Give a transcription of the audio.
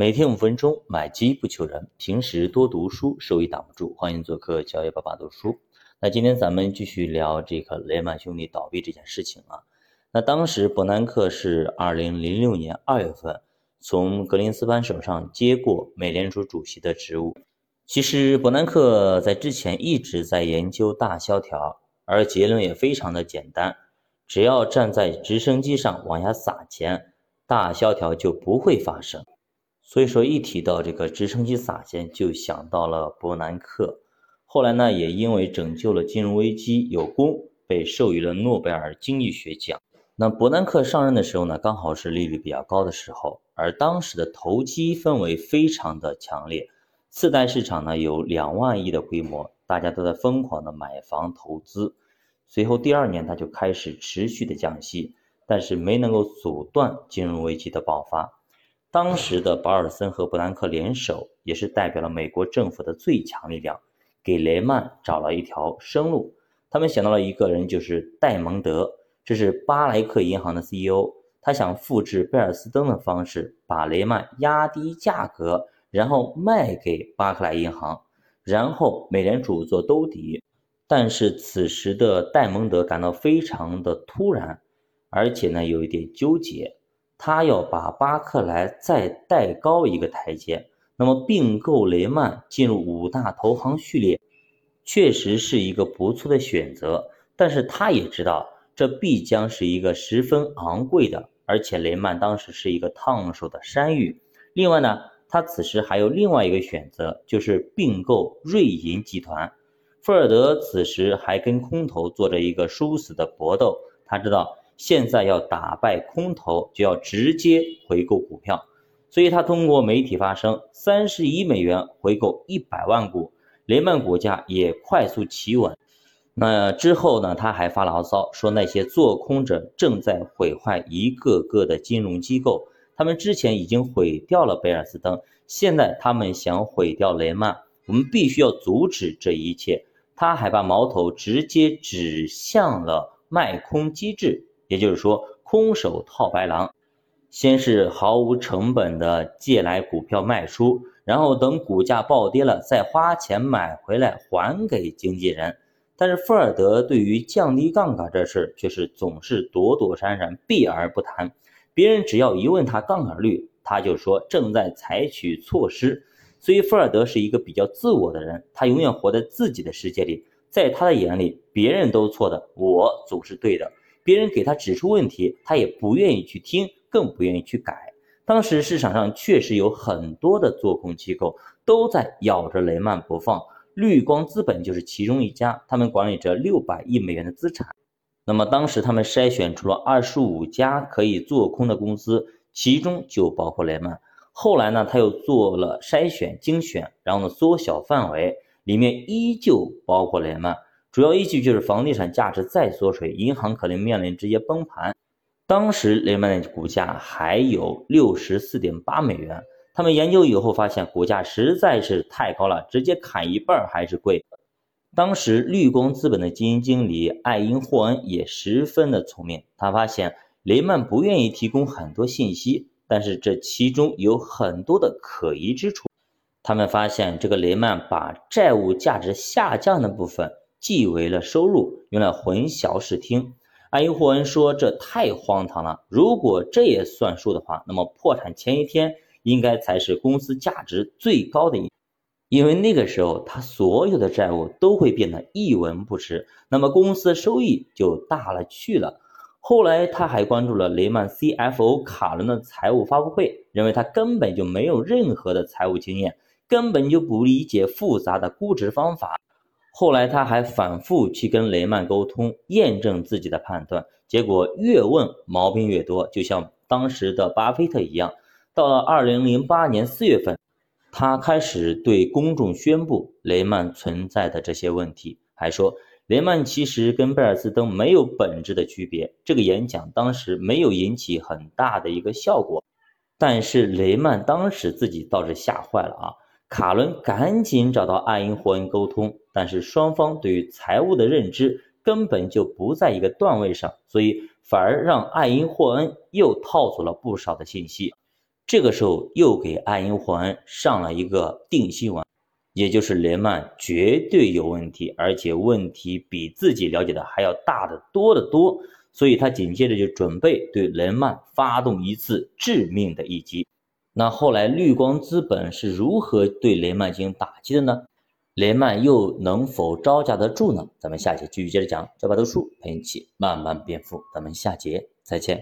每天五分钟，买基不求人。平时多读书，收益挡不住。欢迎做客教育爸爸读书。那今天咱们继续聊这个雷曼兄弟倒闭这件事情啊。那当时伯南克是二零零六年二月份从格林斯潘手上接过美联储主席的职务。其实伯南克在之前一直在研究大萧条，而结论也非常的简单：只要站在直升机上往下撒钱，大萧条就不会发生。所以说，一提到这个直升机撒钱，就想到了伯南克。后来呢，也因为拯救了金融危机有功，被授予了诺贝尔经济学奖。那伯南克上任的时候呢，刚好是利率比较高的时候，而当时的投机氛围非常的强烈，次贷市场呢有两万亿的规模，大家都在疯狂的买房投资。随后第二年，他就开始持续的降息，但是没能够阻断金融危机的爆发。当时的保尔森和伯南克联手，也是代表了美国政府的最强力量，给雷曼找了一条生路。他们想到了一个人，就是戴蒙德，这是巴莱克银行的 CEO。他想复制贝尔斯登的方式，把雷曼压低价格，然后卖给巴克莱银行，然后美联储做兜底。但是此时的戴蒙德感到非常的突然，而且呢有一点纠结。他要把巴克莱再带高一个台阶，那么并购雷曼进入五大投行序列，确实是一个不错的选择。但是他也知道，这必将是一个十分昂贵的，而且雷曼当时是一个烫手的山芋。另外呢，他此时还有另外一个选择，就是并购瑞银集团。富尔德此时还跟空头做着一个殊死的搏斗，他知道。现在要打败空头，就要直接回购股票，所以他通过媒体发声，三十亿美元回购一百万股，雷曼股价也快速企稳。那之后呢？他还发牢骚说，那些做空者正在毁坏一个个的金融机构，他们之前已经毁掉了贝尔斯登，现在他们想毁掉雷曼，我们必须要阻止这一切。他还把矛头直接指向了卖空机制。也就是说，空手套白狼，先是毫无成本的借来股票卖出，然后等股价暴跌了再花钱买回来还给经纪人。但是富尔德对于降低杠杆这事却是总是躲躲闪闪，避而不谈。别人只要一问他杠杆率，他就说正在采取措施。所以富尔德是一个比较自我的人，他永远活在自己的世界里，在他的眼里，别人都错的，我总是对的。别人给他指出问题，他也不愿意去听，更不愿意去改。当时市场上确实有很多的做空机构都在咬着雷曼不放，绿光资本就是其中一家，他们管理着六百亿美元的资产。那么当时他们筛选出了二十五家可以做空的公司，其中就包括雷曼。后来呢，他又做了筛选精选，然后呢缩小范围，里面依旧包括雷曼。主要依据就是房地产价值再缩水，银行可能面临直接崩盘。当时雷曼的股价还有六十四点八美元，他们研究以后发现股价实在是太高了，直接砍一半还是贵。当时绿光资本的基金经理艾因霍恩也十分的聪明，他发现雷曼不愿意提供很多信息，但是这其中有很多的可疑之处。他们发现这个雷曼把债务价值下降的部分。记为了收入，用来混淆视听。艾因霍恩说：“这太荒唐了！如果这也算数的话，那么破产前一天应该才是公司价值最高的一，因为那个时候他所有的债务都会变得一文不值，那么公司收益就大了去了。”后来他还关注了雷曼 CFO 卡伦的财务发布会，认为他根本就没有任何的财务经验，根本就不理解复杂的估值方法。后来他还反复去跟雷曼沟通，验证自己的判断，结果越问毛病越多，就像当时的巴菲特一样。到了二零零八年四月份，他开始对公众宣布雷曼存在的这些问题，还说雷曼其实跟贝尔斯登没有本质的区别。这个演讲当时没有引起很大的一个效果，但是雷曼当时自己倒是吓坏了啊。卡伦赶紧找到艾因霍恩沟通，但是双方对于财务的认知根本就不在一个段位上，所以反而让艾因霍恩又套走了不少的信息。这个时候又给爱因霍恩上了一个定心丸，也就是雷曼绝对有问题，而且问题比自己了解的还要大得多得多。所以他紧接着就准备对雷曼发动一次致命的一击。那后来绿光资本是如何对雷曼进行打击的呢？雷曼又能否招架得住呢？咱们下节继续接着讲。小白读书陪你一起慢慢变富，咱们下节再见。